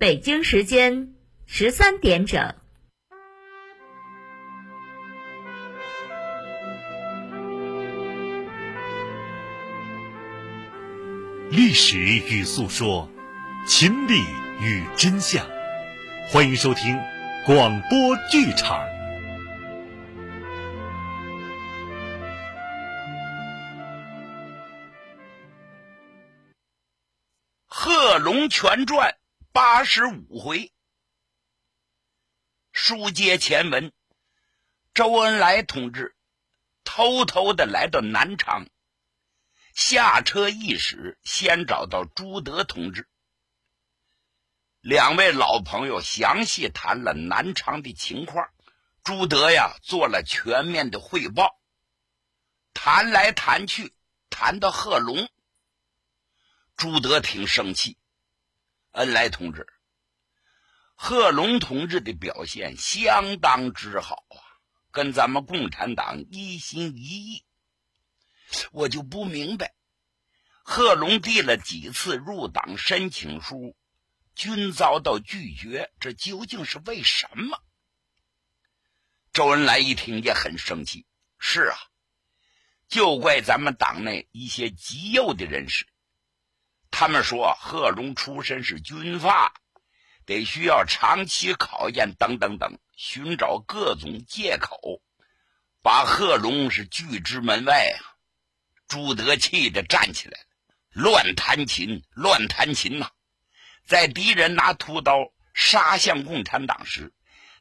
北京时间十三点整。历史与诉说，情理与真相。欢迎收听广播剧场。《贺龙全传》八十五回，书接前文，周恩来同志偷偷的来到南昌。下车一使，先找到朱德同志。两位老朋友详细谈了南昌的情况，朱德呀做了全面的汇报。谈来谈去，谈到贺龙，朱德挺生气。恩来同志，贺龙同志的表现相当之好啊，跟咱们共产党一心一意。我就不明白，贺龙递了几次入党申请书，均遭到拒绝，这究竟是为什么？周恩来一听也很生气。是啊，就怪咱们党内一些极右的人士，他们说贺龙出身是军阀，得需要长期考验等等等，寻找各种借口，把贺龙是拒之门外啊。朱德气的站起来了，乱弹琴，乱弹琴呐！在敌人拿屠刀杀向共产党时，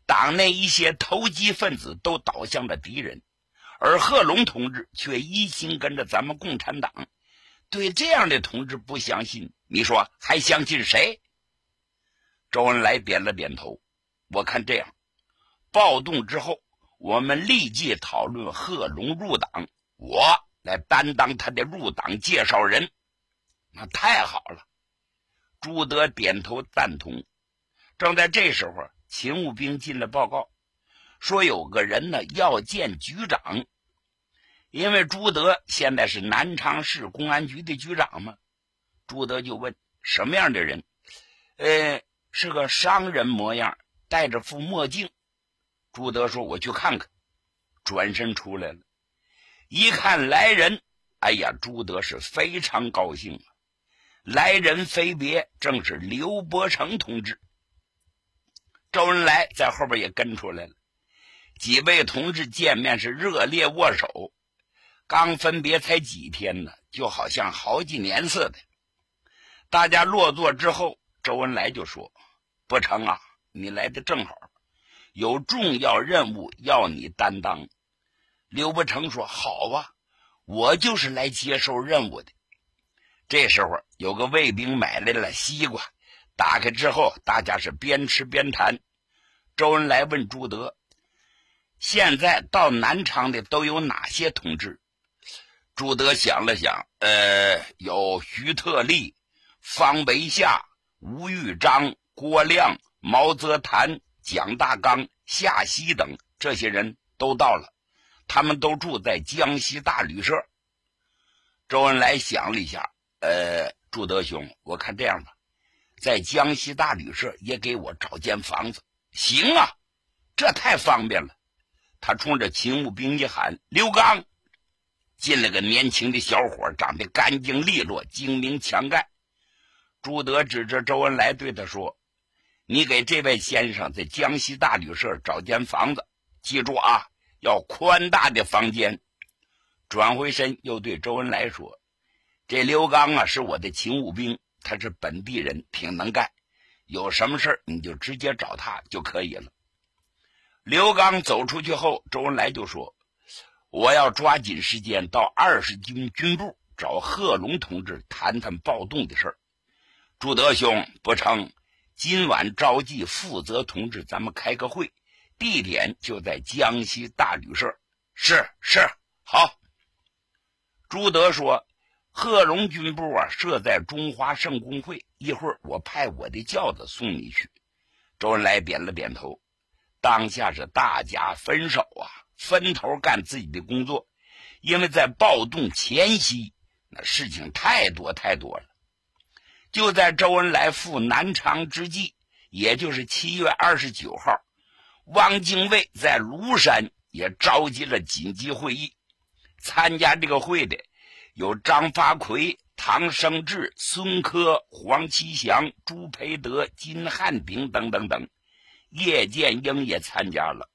党内一些投机分子都倒向了敌人，而贺龙同志却一心跟着咱们共产党。对这样的同志不相信，你说还相信谁？周恩来点了点头。我看这样，暴动之后，我们立即讨论贺龙入党。我。来担当他的入党介绍人，那太好了。朱德点头赞同。正在这时候，勤务兵进来报告，说有个人呢要见局长。因为朱德现在是南昌市公安局的局长嘛，朱德就问什么样的人？呃，是个商人模样，戴着副墨镜。朱德说：“我去看看。”转身出来了。一看来人，哎呀，朱德是非常高兴啊！来人非别，正是刘伯承同志。周恩来在后边也跟出来了，几位同志见面是热烈握手，刚分别才几天呢，就好像好几年似的。大家落座之后，周恩来就说：“不成啊，你来的正好，有重要任务要你担当。”刘伯承说：“好啊，我就是来接受任务的。”这时候，有个卫兵买来了西瓜，打开之后，大家是边吃边谈。周恩来问朱德：“现在到南昌的都有哪些同志？”朱德想了想：“呃，有徐特立、方维夏、吴玉章、郭亮、毛泽谈、蒋大刚、夏曦等这些人都到了。”他们都住在江西大旅社。周恩来想了一下，呃，朱德兄，我看这样吧，在江西大旅社也给我找间房子。行啊，这太方便了。他冲着勤务兵一喊：“刘刚！”进来个年轻的小伙，长得干净利落，精明强干。朱德指着周恩来对他说：“你给这位先生在江西大旅社找间房子，记住啊。”要宽大的房间，转回身又对周恩来说：“这刘刚啊，是我的勤务兵，他是本地人，挺能干。有什么事你就直接找他就可以了。”刘刚走出去后，周恩来就说：“我要抓紧时间到二十军军部找贺龙同志谈谈暴动的事儿。”朱德兄不成，今晚召集负责同志，咱们开个会。地点就在江西大旅社，是是好。朱德说：“贺龙军部啊，设在中华圣公会，一会儿我派我的轿子送你去。”周恩来点了点头。当下是大家分手啊，分头干自己的工作，因为在暴动前夕，那事情太多太多了。就在周恩来赴南昌之际。也就是七月二十九号，汪精卫在庐山也召集了紧急会议。参加这个会的有张发奎、唐生智、孙科、黄其祥、朱培德、金汉平等等等。叶剑英也参加了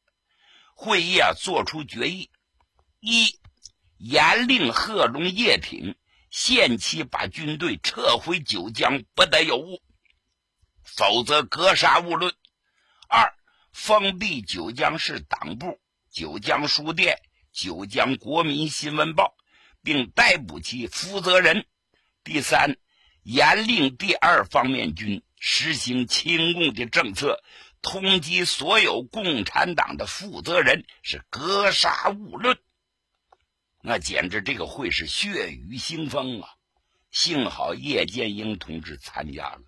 会议啊，作出决议：一，严令贺龙、叶挺限期把军队撤回九江，不得有误。否则格杀勿论。二，封闭九江市党部、九江书店、九江国民新闻报，并逮捕其负责人。第三，严令第二方面军实行清共的政策，通缉所有共产党的负责人，是格杀勿论。那简直这个会是血雨腥风啊！幸好叶剑英同志参加了。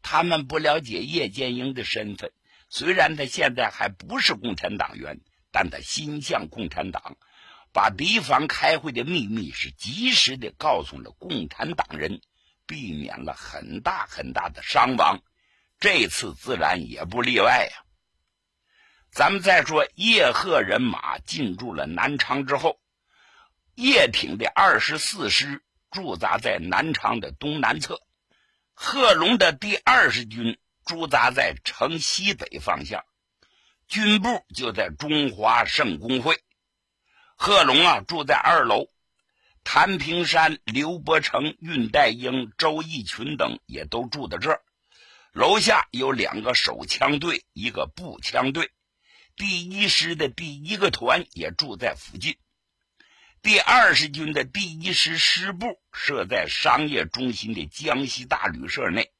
他们不了解叶剑英的身份，虽然他现在还不是共产党员，但他心向共产党，把敌方开会的秘密是及时的告诉了共产党人，避免了很大很大的伤亡。这次自然也不例外呀。咱们再说叶赫人马进驻了南昌之后，叶挺的二十四师驻扎在南昌的东南侧。贺龙的第二十军驻扎在城西北方向，军部就在中华圣公会。贺龙啊，住在二楼。谭平山、刘伯承、恽代英、周逸群等也都住在这儿。楼下有两个手枪队，一个步枪队。第一师的第一个团也住在附近。第二十军的第一师师部设在商业中心的江西大旅社内，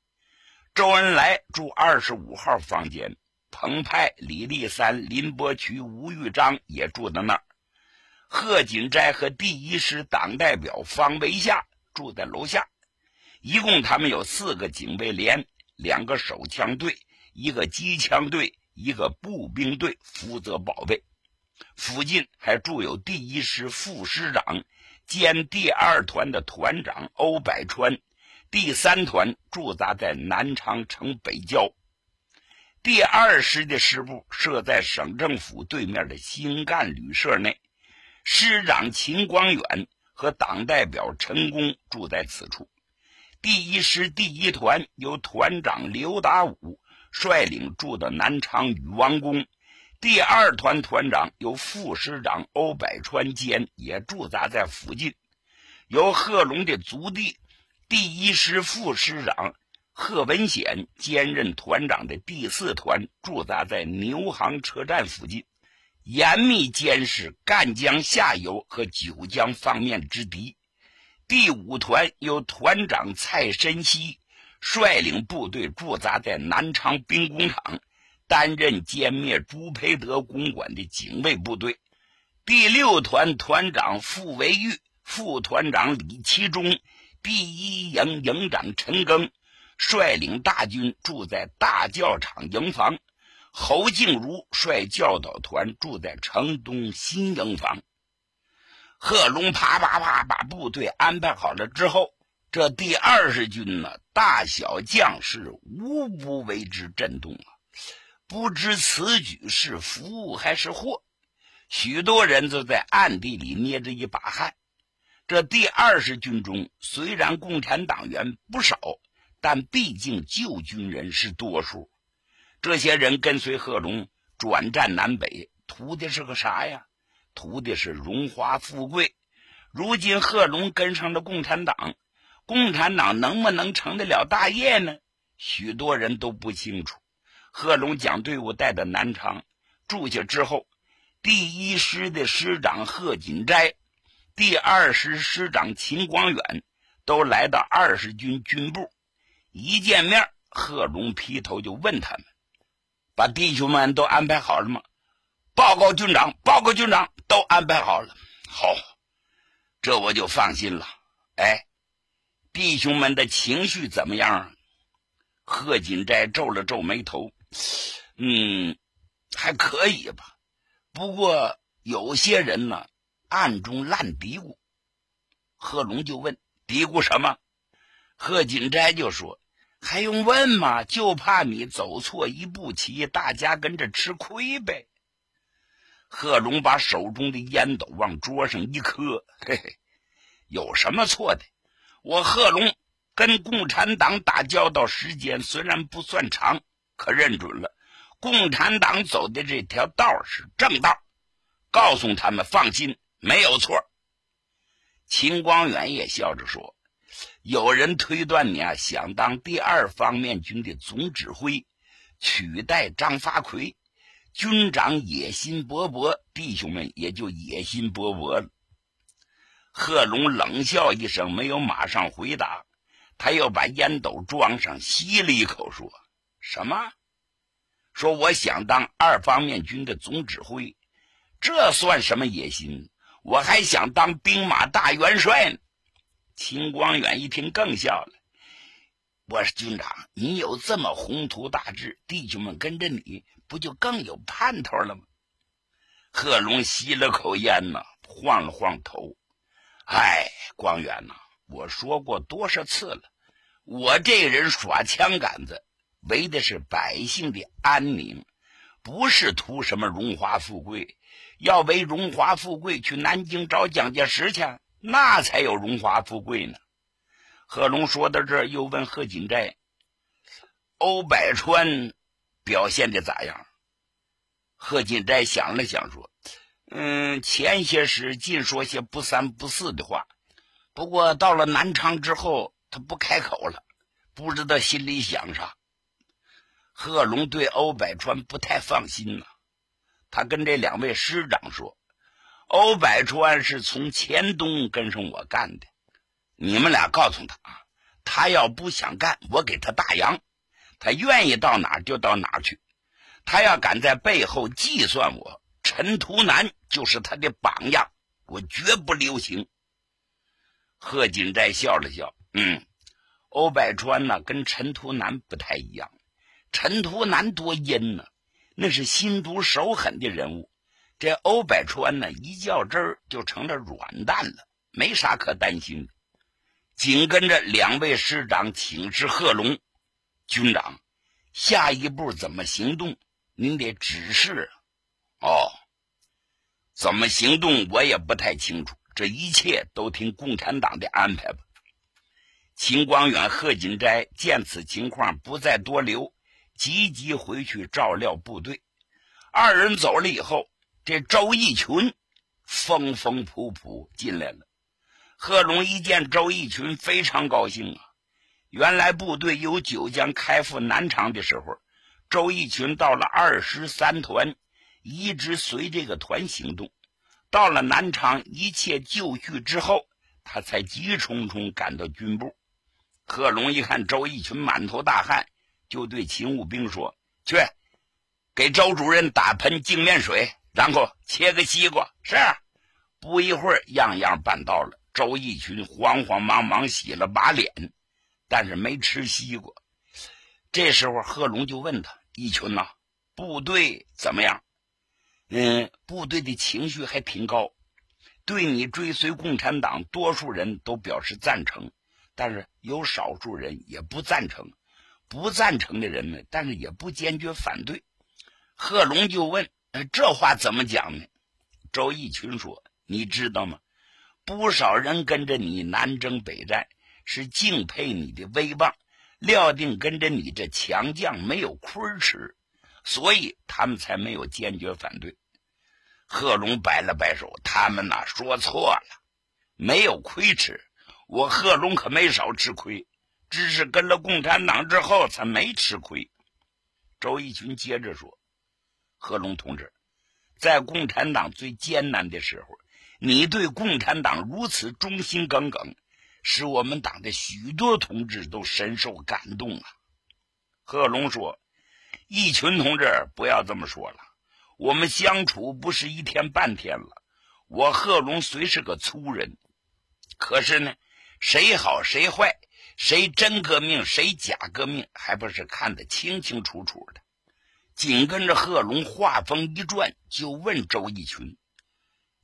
周恩来住二十五号房间，彭湃、李立三、林伯渠、吴玉章也住在那儿。贺锦斋和第一师党代表方维夏住在楼下，一共他们有四个警卫连，两个手枪队，一个机枪队，一个步兵队负责保卫。附近还驻有第一师副师长兼第二团的团长欧百川，第三团驻扎在南昌城北郊，第二师的师部设在省政府对面的新干旅社内，师长秦光远和党代表陈功住在此处。第一师第一团由团长刘达武率领，住到南昌禹王宫。第二团团长由副师长欧百川兼，也驻扎在附近。由贺龙的族弟第一师副师长贺文显兼任团长的第四团驻扎在牛行车站附近，严密监视赣江下游和九江方面之敌。第五团由团长蔡申熙率领部队驻扎在南昌兵工厂。担任歼灭朱培德公馆的警卫部队，第六团团长傅维玉、副团长李其忠、第一营营长陈庚率领大军住在大教场营房，侯静茹率教导团住在城东新营房。贺龙啪啪啪把部队安排好了之后，这第二十军呢，大小将士无不为之震动啊！不知此举是福还是祸，许多人都在暗地里捏着一把汗。这第二十军中虽然共产党员不少，但毕竟旧军人是多数。这些人跟随贺龙转战南北，图的是个啥呀？图的是荣华富贵。如今贺龙跟上了共产党，共产党能不能成得了大业呢？许多人都不清楚。贺龙将队伍带到南昌，住下之后，第一师的师长贺锦斋、第二师师长秦光远都来到二十军军部。一见面，贺龙劈头就问他们：“把弟兄们都安排好了吗？”“报告军长，报告军长，都安排好了。”“好，这我就放心了。”“哎，弟兄们的情绪怎么样？”贺锦斋皱了皱眉头。嗯，还可以吧。不过有些人呢，暗中烂嘀咕。贺龙就问：“嘀咕什么？”贺锦斋就说：“还用问吗？就怕你走错一步棋，大家跟着吃亏呗。贺龙把手中的烟斗往桌上一磕，嘿嘿，有什么错的？我贺龙跟共产党打交道时间虽然不算长，可认准了共产党走的这条道是正道，告诉他们放心，没有错。秦光远也笑着说：“有人推断你啊，想当第二方面军的总指挥，取代张发奎。军长野心勃勃，弟兄们也就野心勃勃了。”贺龙冷笑一声，没有马上回答，他又把烟斗装上，吸了一口，说：“什么？说我想当二方面军的总指挥，这算什么野心？”我还想当兵马大元帅呢。秦光远一听更笑了。我说军长，你有这么宏图大志，弟兄们跟着你，不就更有盼头了吗？贺龙吸了口烟呢，晃了晃头。哎，光远呐，我说过多少次了，我这人耍枪杆子，为的是百姓的安宁，不是图什么荣华富贵。要为荣华富贵，去南京找蒋介石去，那才有荣华富贵呢。贺龙说到这儿，又问贺锦斋：“欧百川表现的咋样？”贺锦斋想了想，说：“嗯，前些时尽说些不三不四的话，不过到了南昌之后，他不开口了，不知道心里想啥。”贺龙对欧百川不太放心呐。他跟这两位师长说：“欧百川是从黔东跟上我干的，你们俩告诉他啊，他要不想干，我给他大洋，他愿意到哪就到哪去。他要敢在背后计算我，陈图南就是他的榜样，我绝不留情。”贺锦斋笑了笑：“嗯，欧百川呢，跟陈图南不太一样，陈图南多阴呢。”那是心毒手狠的人物，这欧百川呢，一较真儿就成了软蛋了，没啥可担心的。紧跟着两位师长请示贺龙军长，下一步怎么行动？您得指示。哦，怎么行动我也不太清楚，这一切都听共产党的安排吧。秦光远、贺锦斋见此情况，不再多留。急急回去照料部队。二人走了以后，这周义群风风仆仆进来了。贺龙一见周义群，非常高兴啊！原来部队由九江开赴南昌的时候，周义群到了二十三团，一直随这个团行动。到了南昌，一切就绪之后，他才急匆匆赶到军部。贺龙一看周义群满头大汗。就对勤务兵说：“去，给周主任打盆净面水，然后切个西瓜。”是。不一会儿，样样办到了。周义群慌慌忙忙洗了把脸，但是没吃西瓜。这时候，贺龙就问他：“义群呐，部队怎么样？”“嗯，部队的情绪还挺高，对你追随共产党，多数人都表示赞成，但是有少数人也不赞成。”不赞成的人呢，但是也不坚决反对。贺龙就问：“这话怎么讲呢？”周义群说：“你知道吗？不少人跟着你南征北战，是敬佩你的威望，料定跟着你这强将没有亏吃，所以他们才没有坚决反对。”贺龙摆了摆手：“他们呐，说错了，没有亏吃，我贺龙可没少吃亏。”只是跟了共产党之后，才没吃亏。周逸群接着说：“贺龙同志，在共产党最艰难的时候，你对共产党如此忠心耿耿，使我们党的许多同志都深受感动啊。”贺龙说：“一群同志，不要这么说了。我们相处不是一天半天了。我贺龙虽是个粗人，可是呢，谁好谁坏。”谁真革命，谁假革命，还不是看得清清楚楚的。紧跟着贺龙话锋一转，就问周义群：“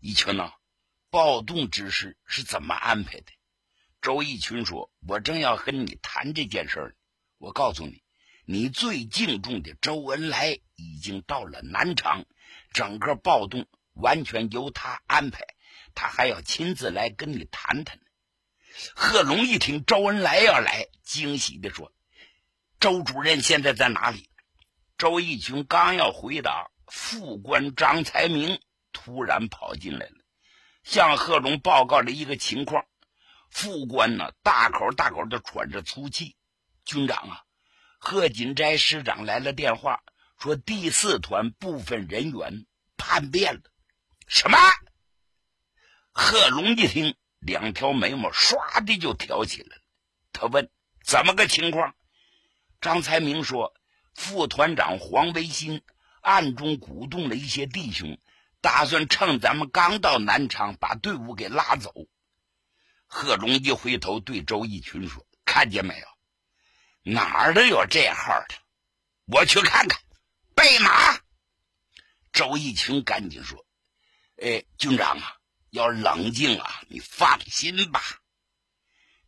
义群呐，暴动之事是怎么安排的？”周义群说：“我正要和你谈这件事儿，我告诉你，你最敬重的周恩来已经到了南昌，整个暴动完全由他安排，他还要亲自来跟你谈谈。贺龙一听周恩来要来，惊喜地说：“周主任现在在哪里？”周义群刚要回答，副官张才明突然跑进来了，向贺龙报告了一个情况。副官呢，大口大口的喘着粗气：“军长啊，贺锦斋师长来了电话，说第四团部分人员叛变了。”什么？贺龙一听，两条眉毛唰的就挑起来了。他问：“怎么个情况？”张才明说。副团长黄维新暗中鼓动了一些弟兄，打算趁咱们刚到南昌把队伍给拉走。贺龙一回头对周义群说：“看见没有？哪儿都有这号的，我去看看。”备马。周义群赶紧说：“哎，军长啊，要冷静啊，你放心吧。”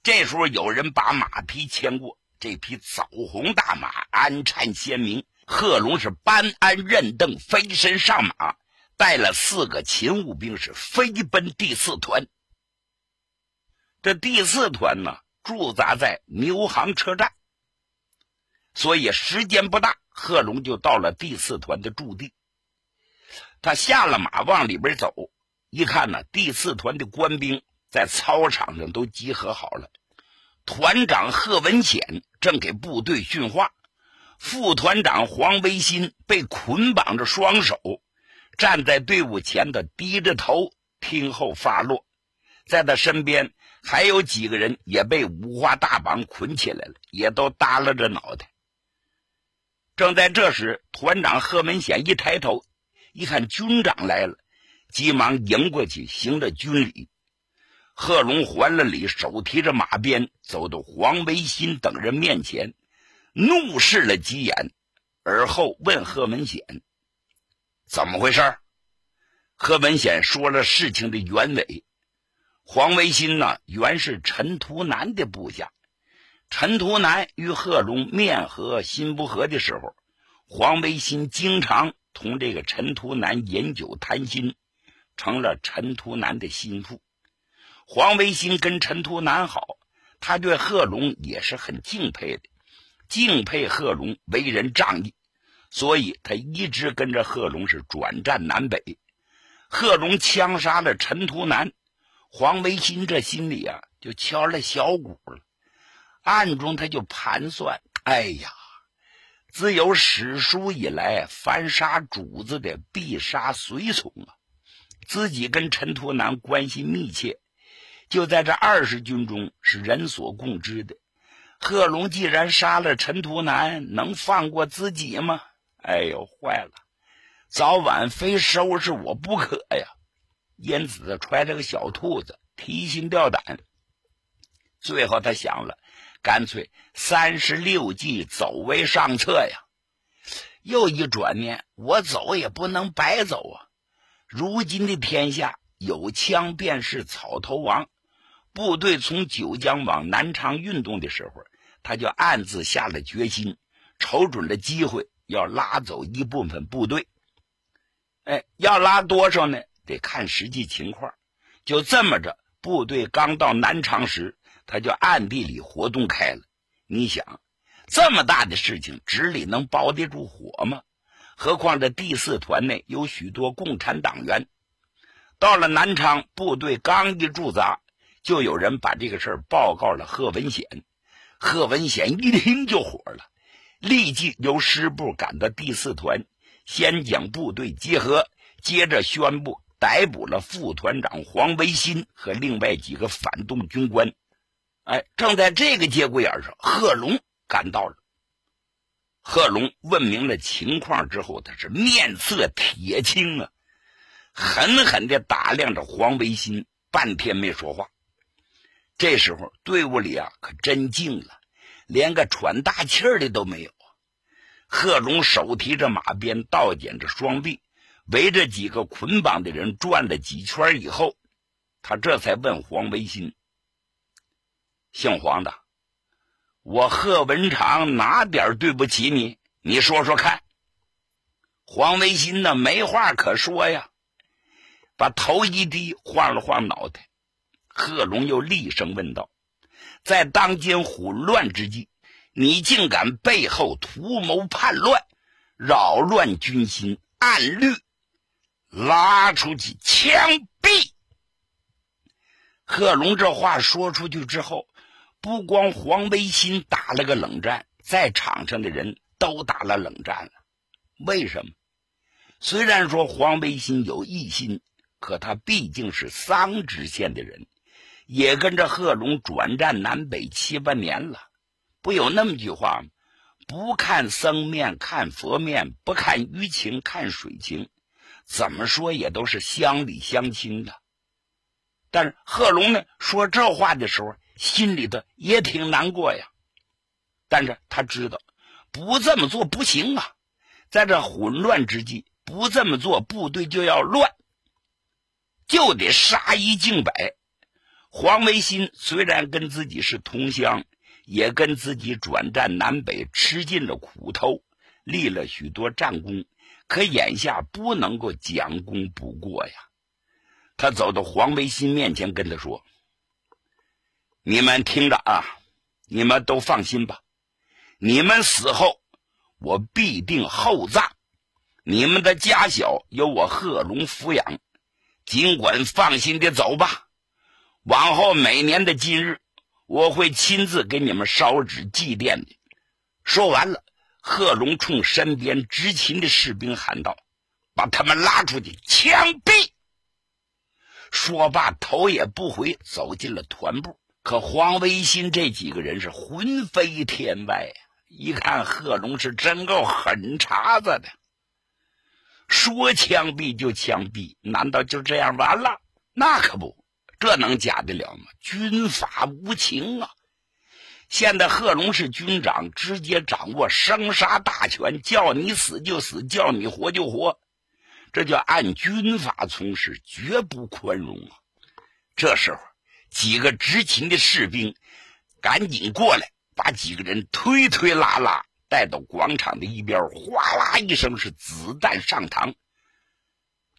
这时候有人把马匹牵过。这匹枣红大马安颤鲜明，贺龙是班安任凳飞身上马，带了四个勤务兵是飞奔第四团。这第四团呢，驻扎在牛行车站，所以时间不大，贺龙就到了第四团的驻地。他下了马，往里边走，一看呢，第四团的官兵在操场上都集合好了。团长贺文显正给部队训话，副团长黄维新被捆绑着双手，站在队伍前的低着头听候发落。在他身边还有几个人也被五花大绑捆起来了，也都耷拉着脑袋。正在这时，团长贺文显一抬头，一看军长来了，急忙迎过去行了军礼。贺龙还了礼，手提着马鞭，走到黄维新等人面前，怒视了几眼，而后问贺文显：“怎么回事？”贺文显说了事情的原委。黄维新呢，原是陈图南的部下。陈图南与贺龙面和心不和的时候，黄维新经常同这个陈图南饮酒谈心，成了陈图南的心腹。黄维新跟陈图南好，他对贺龙也是很敬佩的，敬佩贺龙为人仗义，所以他一直跟着贺龙是转战南北。贺龙枪杀了陈图南，黄维新这心里啊就敲了小鼓了，暗中他就盘算：哎呀，自有史书以来，凡杀主子的必杀随从啊，自己跟陈图南关系密切。就在这二十军中是人所共知的。贺龙既然杀了陈图南，能放过自己吗？哎呦，坏了，早晚非收拾我不可呀！因此，揣着个小兔子，提心吊胆。最后，他想了，干脆三十六计，走为上策呀。又一转念，我走也不能白走啊！如今的天下，有枪便是草头王。部队从九江往南昌运动的时候，他就暗自下了决心，瞅准了机会要拉走一部分部队。哎，要拉多少呢？得看实际情况。就这么着，部队刚到南昌时，他就暗地里活动开了。你想，这么大的事情，纸里能包得住火吗？何况这第四团内有许多共产党员。到了南昌，部队刚一驻扎。就有人把这个事儿报告了贺文显，贺文显一听就火了，立即由师部赶到第四团，先将部队集合，接着宣布逮捕了副团长黄维新和另外几个反动军官。哎，正在这个节骨眼上，贺龙赶到了。贺龙问明了情况之后，他是面色铁青啊，狠狠地打量着黄维新，半天没说话。这时候队伍里啊，可真静了，连个喘大气的都没有。贺龙手提着马鞭，倒剪着双臂，围着几个捆绑的人转了几圈以后，他这才问黄维新：“姓黄的，我贺文长哪点对不起你？你说说看。黄维新呢，没话可说呀，把头一低，晃了晃脑袋。贺龙又厉声问道：“在当今混乱之际，你竟敢背后图谋叛乱，扰乱军心，按律拉出去枪毙！”贺龙这话说出去之后，不光黄维新打了个冷战，在场上的人都打了冷战了。为什么？虽然说黄维新有异心，可他毕竟是桑植县的人，也跟着贺龙转战南北七八年了。不有那么句话吗？不看僧面看佛面，不看鱼情看水情，怎么说也都是乡里乡亲的。但是贺龙呢，说这话的时候，心里头也挺难过呀。但是他知道，不这么做不行啊，在这混乱之际，不这么做，部队就要乱，就得杀一儆百。黄维新虽然跟自己是同乡。也跟自己转战南北，吃尽了苦头，立了许多战功，可眼下不能够将功补过呀。他走到黄维新面前，跟他说：“你们听着啊，你们都放心吧，你们死后，我必定厚葬，你们的家小由我贺龙抚养，尽管放心的走吧。往后每年的今日。”我会亲自给你们烧纸祭奠的。说完了，贺龙冲身边执勤的士兵喊道：“把他们拉出去，枪毙！”说罢，头也不回走进了团部。可黄维新这几个人是魂飞天外呀！一看贺龙是真够狠茬子的，说枪毙就枪毙，难道就这样完了？那可不。这能假得了吗？军法无情啊！现在贺龙是军长，直接掌握生杀大权，叫你死就死，叫你活就活，这叫按军法从事，绝不宽容啊！这时候，几个执勤的士兵赶紧过来，把几个人推推拉拉带到广场的一边，哗啦一声是子弹上膛，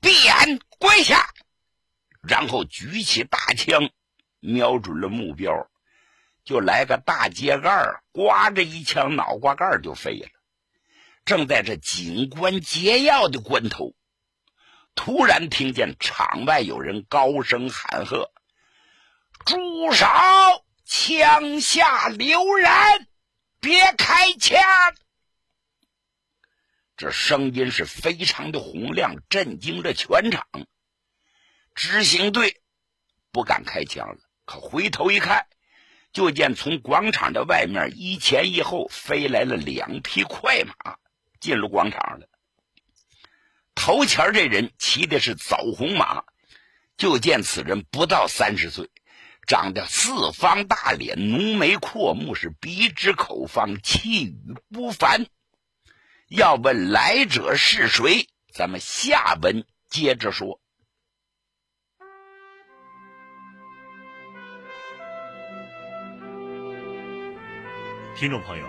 闭眼跪下。然后举起大枪，瞄准了目标，就来个大秸秆刮着一枪，脑瓜盖就飞了。正在这紧关节要的关头，突然听见场外有人高声喊喝：“住手！枪下留人，别开枪！”这声音是非常的洪亮，震惊了全场。执行队不敢开枪了，可回头一看，就见从广场的外面一前一后飞来了两匹快马，进了广场了。头前这人骑的是枣红马，就见此人不到三十岁，长得四方大脸，浓眉阔目，是鼻直口方，气宇不凡。要问来者是谁，咱们下文接着说。听众朋友，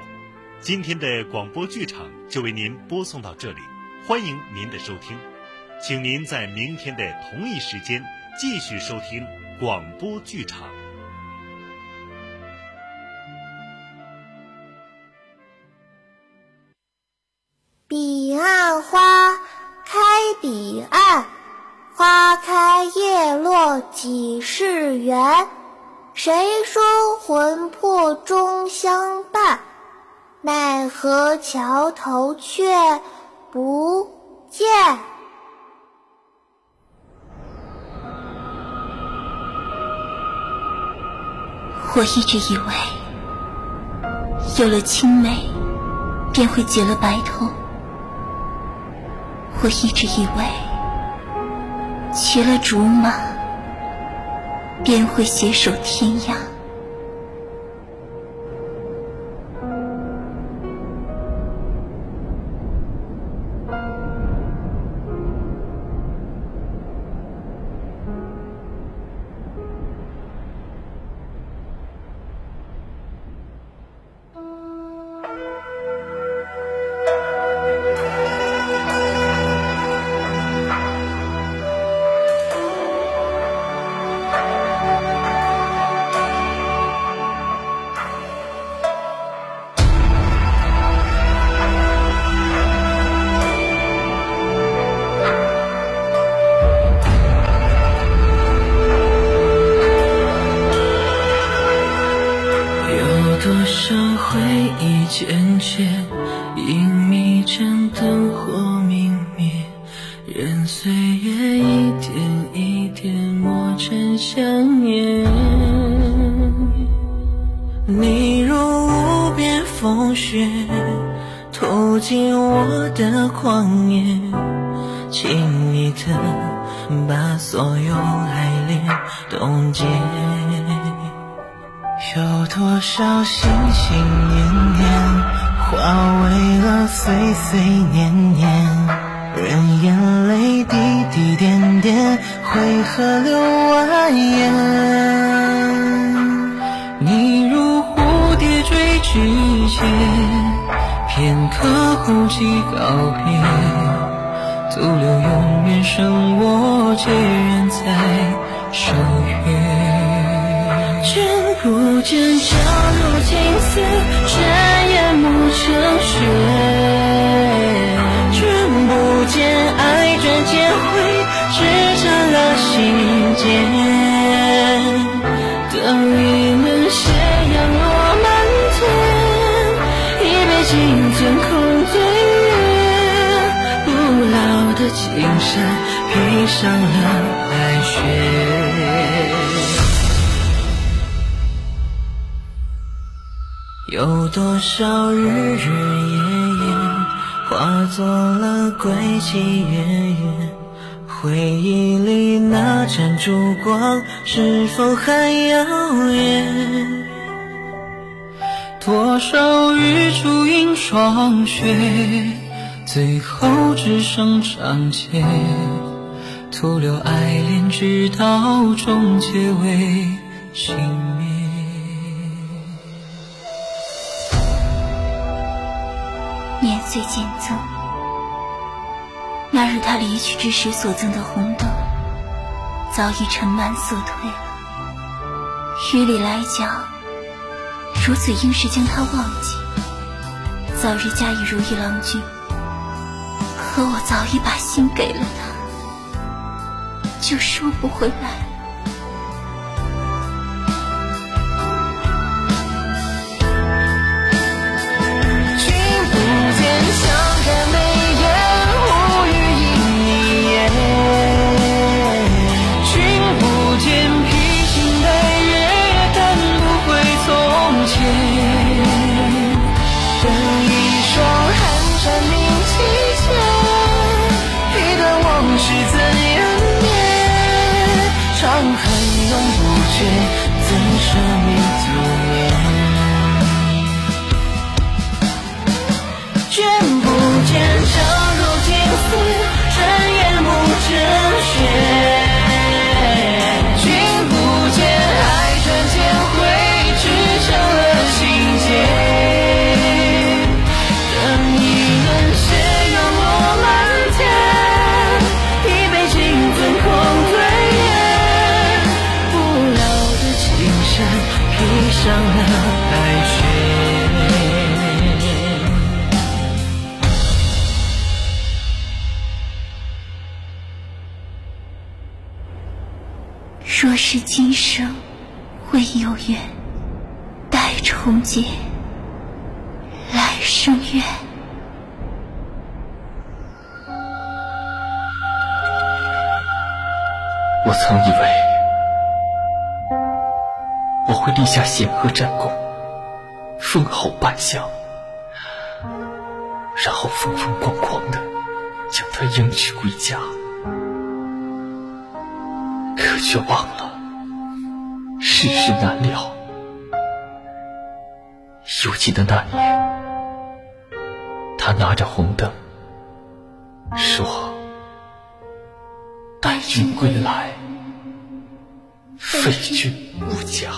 今天的广播剧场就为您播送到这里，欢迎您的收听，请您在明天的同一时间继续收听广播剧场。彼岸花开，彼岸花开叶落几世缘。谁说魂魄终相伴？奈何桥头却不见？我一直以为，有了青梅，便会结了白头。我一直以为，骑了竹马。便会携手天涯。心心念念，化为了岁岁年年，任眼泪滴滴点点，汇河流蜿蜒。你如蝴蝶追枝节，片刻不及告别，徒留永远剩我结缘在守月。不见，朝如青丝，转眼暮成雪。君不见，爱转千回，只成了心间。等一轮斜阳落满天，一杯敬尊空对月。不老的青山，披上了白雪。有多少日日夜夜，化作了归期月月？回忆里那盏烛光，是否还耀眼？多少日烛映霜雪，最后只剩长街，徒留爱恋，直到终结为熄灭。年岁渐增，那日他离去之时所赠的红灯，早已尘满色褪了。于理来讲，如此应是将他忘记，早日嫁与如意郎君。可我早已把心给了他，就收不回来。了若是今生未有缘，待重结，来生愿。我曾以为我会立下显赫战功，封侯拜相，然后风风光光的将她迎娶归家，却忘了世事难料。犹记得那年，他拿着红灯说：“待君归来，废君无嫁。”